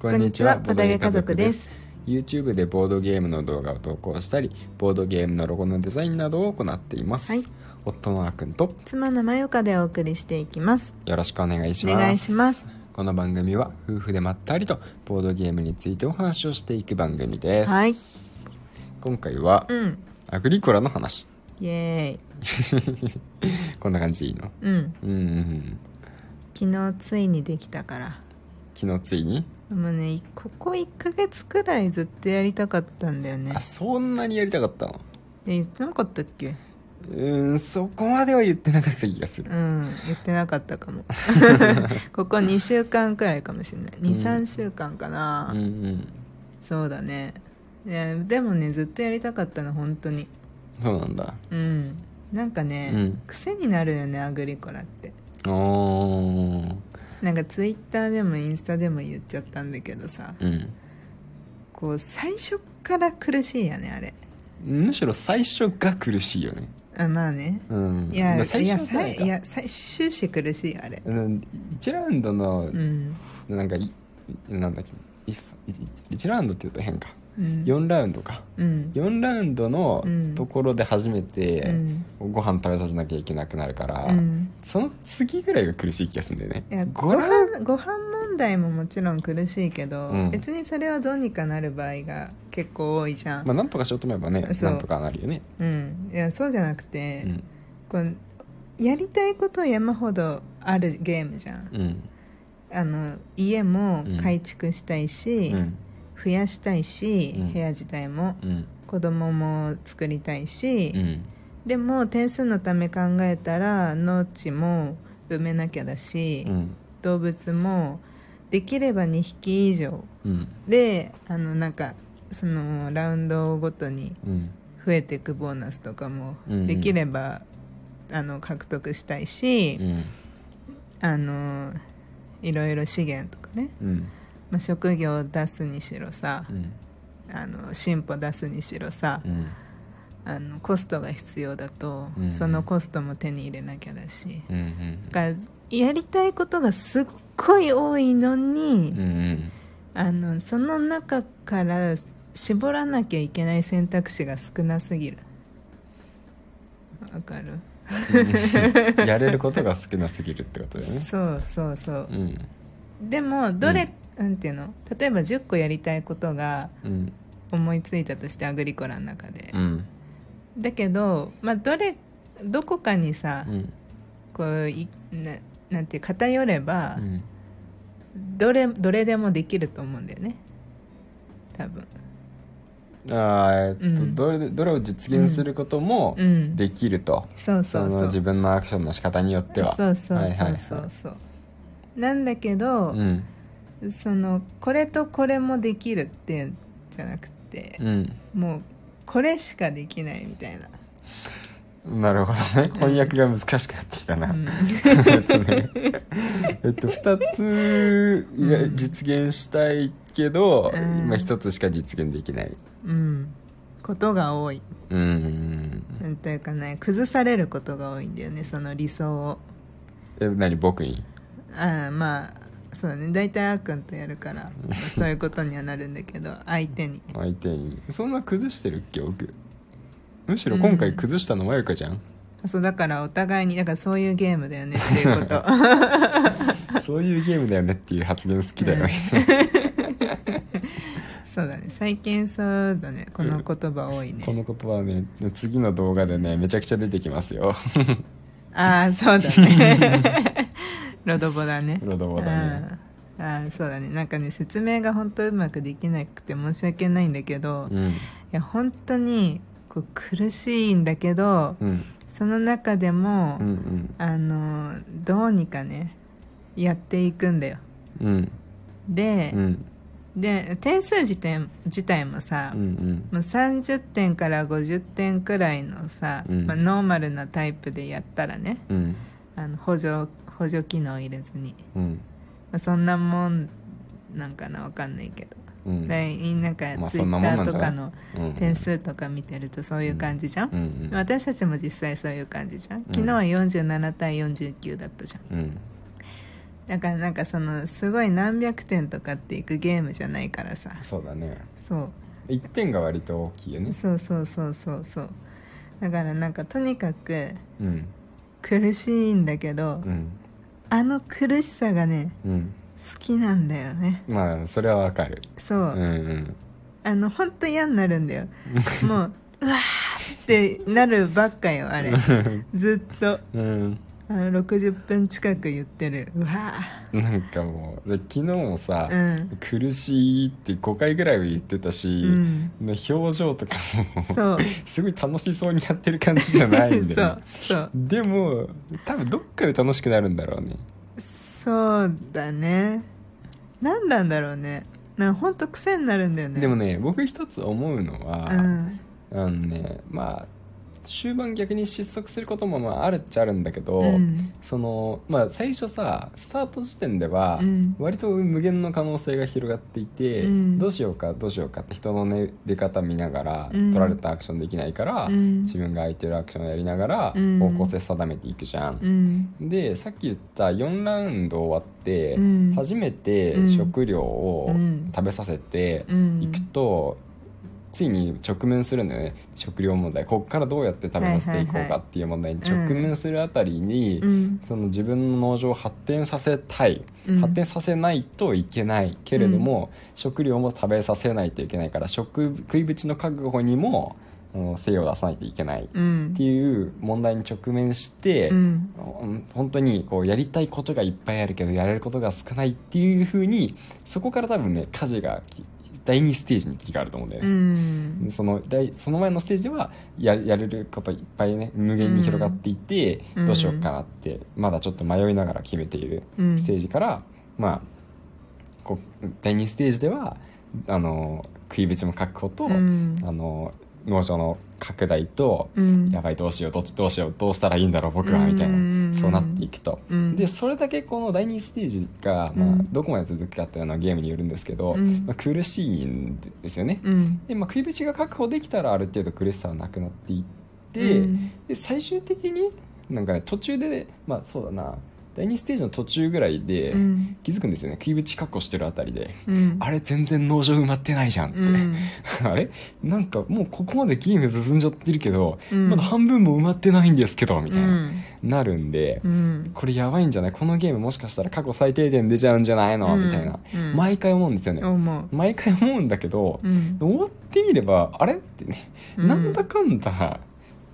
こんにちはボドゲ家族です。YouTube でボードゲームの動画を投稿したりボードゲームのロゴのデザインなどを行っています、はい。夫のあーくんと妻のまよかでお送りしていきます。よろしくお願いします。お願いします。この番組は夫婦でまったりとボードゲームについてお話をしていく番組です、はい。今回はうん。アグリコラの話。イエーイ。こんな感じでいいの？うんうんうん。うん。昨日ついにできたから昨日ついに、もうねここ1ヶ月くらいずっとやりたかったんだよね。あそんなにやりたかったの？え言ってなかったっけ？うーんそこまでは言ってなかった気がする。うん言ってなかったかも。ここ2週間くらいかもしれない。23週間かな、うんうん。そうだね。いやでもねずっとやりたかったの本当に。そうなんだ。うん。なんかね、うん。癖になるよねアグリコラって。おーなんかツイッターでもインスタでも言っちゃったんだけどさうん。こう最初から苦しいよねあれ。むしろ最初が苦しいよね。あまあね。うん。いやまあ最いや初はさいいや最終始苦しいよあれ。うん。1ラウンドのうん。なんかいなんだっけ。1ラウンドって言うと変か。うん4ラウンドか。うん。4ラウンドのうん。ところで初めうてん。ご飯食べさせなきゃいけなくなるから、うん。その次ぐらいが苦しい気がするんだよね。いや5ご飯ご飯問題ももちろん苦しいけど、うん。別にそれはどうにかなる場合が結構多いじゃん、まあなんとかしようと思えばねなんとかなるよね。うん。いやそうじゃなくて、うん。こうやりたいこと山ほどあるゲームじゃん。うん。あの家もうん。改築したいし、うん増やしたいし、うん。部屋自体もうん。子供も作りたいし、うん。でも点数のため考えたら農地も埋めなきゃだし、うん。動物もできれば2匹以上。うん。であのなんかそのラウンドごとにうん。増えていくボーナスとかもうん。できれば、あの獲得したいし、うん。あのいろいろ資源とかね、うんまあ、職業を出すにしろさうん。あの進歩出すにしろさ、うん。あのコストが必要だと、うん。そのコストも手に入れなきゃだし。うんうん。だからやりたいことがすっごい多いのに、うんうん。あのその中から絞らなきゃいけない選択肢が少なすぎる。わかる？うん。やれることが少なすぎるってことだよね。そうそうそう。うん。でもどれ、なんていうの。例えば10個やりたいことがうん。思いついたとしてアグリコラの中で。う、ん。だけど、まあ、どれどこかにさ、うん。こういななんていう偏れば、うん。どれどれでもできると思うんだよね。多分。あーえっとうん。どれどれを実現することもうん。できると。そうそうそう。の自分のアクションの仕方によっては。そうそうはいはいそう。はいそうそうなんだけど、うんそのこれとこれもできるっていうんじゃなくて、うん。もうこれしかできないみたいな、なるほどね。翻訳が難しくなってきたな、うん。えっとね。えっと2つがうん実現したいけど、うん。今1つしか実現できない。うん、ことが多い。うん。なんというかね崩されることが多いんだよねその理想を。え何？僕に？ああまあそうだね。大体あーくんとやるから、まあそういうことにはなるんだけど 相手に。相手に。そんな崩してるっけ？僕むしろ今回崩したのまゆかじゃん、そうだからお互いにだからそういうゲームだよねっていうこと。そういうゲームだよねっていう発言好きだよね、そうだね。最近そうだね。この言葉多いね、この言葉はね次の動画でねめちゃくちゃ出てきますよ。ああそうだねロドボだね。ロドボだね。あそうだね。なんかね説明が本当うまくできなくて申し訳ないんだけど、いうん。や本当にこう苦しいんだけど、うん。その中でも、うんうん。あのどうにかねやっていくんだよ。うん。で、うん。で点数自体自体もさ、うんうん。もう30点から50点くらいのさ、うん。まあ、ノーマルなタイプでやったらねうん。あの補助補助機能入れずに、うん。まあ、そんなもんなんかなわかんないけど、うん。でなんかまあツイッターとかのうん。点数とか見てるとそういう感じじゃん、うん。うん。私たちも実際そういう感じじゃん。昨日は47対49だったじゃん。うん。だからなんかそのすごい何百点とかっていくゲームじゃないからさ。そうだね。そう。1点が割と大きいよね。そうそうそうそうそう。だからなんかとにかくうん。苦しいんだけど、うんあの苦しさがねうん。好きなんだよね。まあそれはわかる。そう、うんうん。あの本当嫌になるんだよ。もううわーってなるばっかよあれ。ずっと。うんあの60分近く言ってる。うわ。なんかもうで昨日もさ、うん。苦しいって5回ぐらいは言ってたし、うん。ね表情とかもすごい楽しそうにやってる感じじゃないんそだよ、ね。う、そう。でも多分どっかで楽しくなるんだろうね。そうだね。何なんだろうね。なんかほんと癖になるんだよね。でもね僕一つ思うのは、うん。あのねまあ終盤逆に失速することもまああるっちゃあるんだけど、うん。そのまあ最初さスタート時点ではうん。割と無限の可能性が広がっていて、うん。どうしようかどうしようかって人の、ね、出方見ながら、うん。取られたアクションできないから、うん。自分が空いてるアクションをやりながらうん。方向性定めていくじゃん、うん。でさっき言った4ラウンド終わって、うん。初めてうん。食料をうん。食べさせてうん。いくと、ついに直面するんだよね。食料問題。ここからどうやって食べさせていこうかっていう問題に。直面するあたりに、うん。その自分の農場を発展させたい、うん。発展させないといけない。けれども、食料も食べさせないといけないから食食い口の確保にも精を出さないといけないっうん。ていう問題に直面して、うんうん。本当にこうやりたいことがいっぱいあるけどやれることが少ないっていうふうにそこから多分ね舵がき第2ステージに切り替わると思うんだようね。んその第その前のステージではややれることいっぱいね無限に広がっていて、うん。どうしようかなってまだちょっと迷いながら決めているうん。ステージから、まあこう第2ステージではあの食い口も確保と、うん。あの農場の拡大と、うん。やばいどうしようどっちどうしようどうしたらいいんだろう僕はみたいな、うんそうなっていくと、うん。でそれだけこの第2ステージが、まあうん。どこまで続くかっていうのはゲームによるんですけど、うん。まあ、苦しいんですよね、うん。で、まあ、食い口が確保できたらある程度苦しさはなくなっていって、うん。で最終的になんかね途中でまあそうだな第2ステージの途中ぐらいでうん。気づくんですよね。食い口確保してるあたりで、うん。あれ全然農場埋まってないじゃんって、うん。あれ？なんかもうここまでゲーム進んじゃってるけど、うん。まだ半分も埋まってないんですけどみたいな、うん。なるんで、うん。これやばいんじゃない？このゲームもしかしたら過去最低点出ちゃうんじゃないの、うん。みたいな、うん。毎回思うんですよね、毎回思うんだけど、うん。終わってみればあれ？ってね、うん。なんだかんだ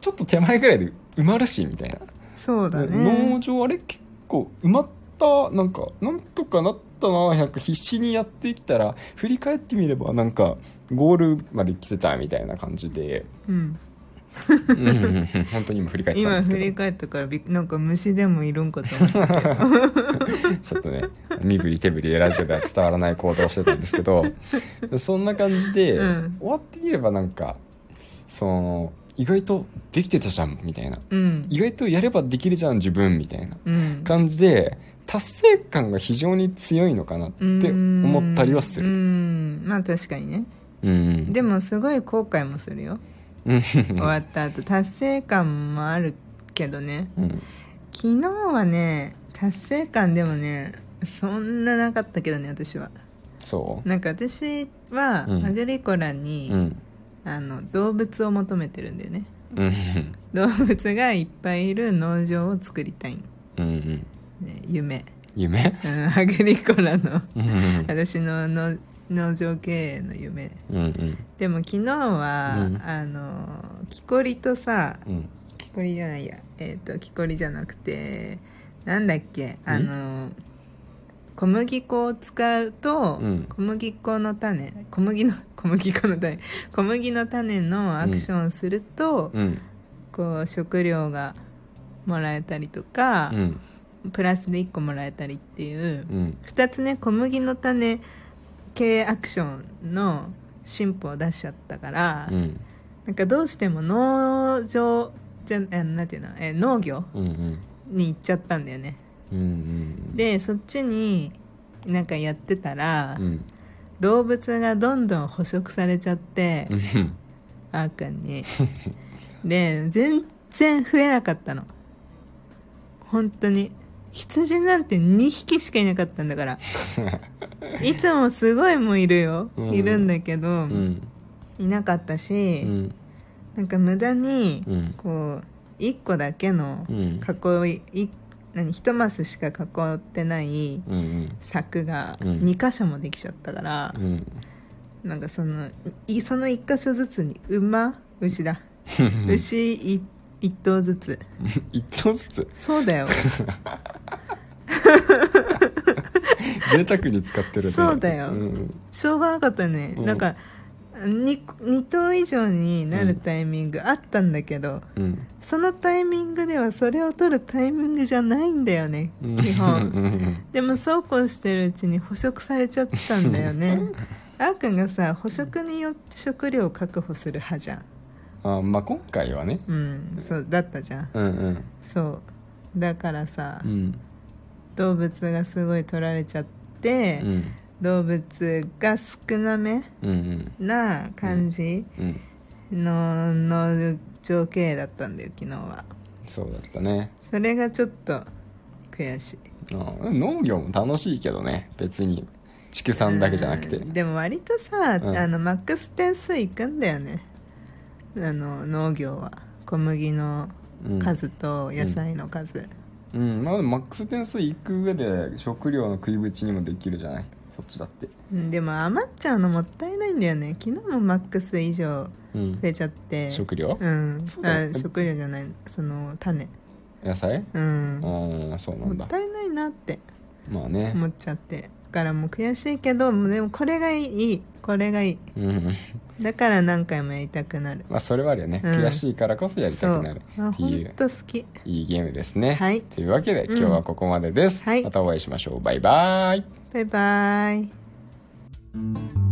ちょっと手前ぐらいで埋まるしみたいな、そうだ農ね場あれ？結構埋まったなんかなんとかなったな。100必死にやってきたら振り返ってみればなんかゴールまで来てたみたいな感じで、うん。うん。本当に今振り返ってたん今ですけど。振り返ったからなんか虫でもいるんかと思っちゃったよ。ちょっとね身振り手振りでラジオでは伝わらない行動をしてたんですけど。そんな感じで、うん。終わってみればなんかその意外とできてたじゃんみたいな。うん。意外とやればできるじゃん自分みたいなうん。感じで達成感が非常に強いのかなって思ったりはすうるん。まあ確かにね。うん。でもすごい後悔もするよ。うん。終わった後。達成感もあるけどね。うん。昨日はね達成感でもねそんななかったけどね私は。そなんか私はうん。アグリコラうに、うんあの動物を求めてるんだよね。うん。動物がいっぱいいる農場を作りたい、うんうん。ね、夢、夢？うん、アグリコラの。うん私のの農場経営の夢。うんうん。でも昨日は、うん。あの木こりとさうん。木こりじゃないや。えっ、と木こりじゃなくてなんだっけ？あの小麦粉を使うと、うん。小麦粉の種小麦の小麦粉の種。小麦の種のアクションをすると、うん。こう食料がもらえたりとかう、ん。プラスで1個もらえたりっていう、うん。2つね小麦の種系アクションの進歩を出しちゃったから、うん。なんかどうしても農場じゃあなんていうの？え農業うんうん。に行っちゃったんだよね。うんうん。でそっちになんかやってたら、うん動物がどんどん捕食されちゃって、うん。あーくんに。で全然増えなかったの。本当に。羊なんて2匹しかいなかったんだから。いつもすごいもういるよ、うん。いるんだけど、うん。いなかったし、うん。なんか無駄にうん。こう1個だけのうん。囲いい何1マスしか囲ってないうんうん柵がうん。2箇所もできちゃったからう、ん。なんかそのいその1箇所ずつに馬牛だ。牛い1頭ずつ。一頭ずつ？そうだよ。贅沢に使ってるね。そうだよ。んしょうがなかったね、うん。なんか 2, 2頭以上になるタイミングあったんだけど、うん。そのタイミングではそれを取るタイミングじゃないんだよねうん。基う本ん。でもそうこうしてるうちに捕食されちゃったんだよね。あーくんがさ捕食によって食料を確保する派じゃん。あまあ今回はね。うんそうだったじゃん。うんうん。そう。だからさ、うん。動物がすごい取られちゃって、うん動物が少なめうんな感じうんのの情景だったんだよ昨日は。そうだったね。それがちょっと悔しい。うん農業も楽しいけどね。別に畜産だけじゃなくて。うん。でも割とさ、うん。あのマックス点数いくんだよね。あの農業は。小麦のうん数と野菜の数、うん。まあでもマックス点数いく上で食料の食いぶちにもできるじゃないそっちだって。うんでも余っちゃうのもったいないんだよね。昨日もマックス以上うん。増えちゃって。食料？うん。そうだよ。あ食料じゃない。その種。野菜？うん。ああそうなんだ。もったいないなって。まあね。思っちゃって。だからもう悔しいけどでもこれがいい。これがいい。うんだから何回もやりたくなる。まあそれはあるよね、うん。悔しいからこそやりたくなるあっていう。本当好き。いいゲームですね。はい。というわけでうん今日はここまでです、はい。またお会いしましょう。バイバイ。バイバイ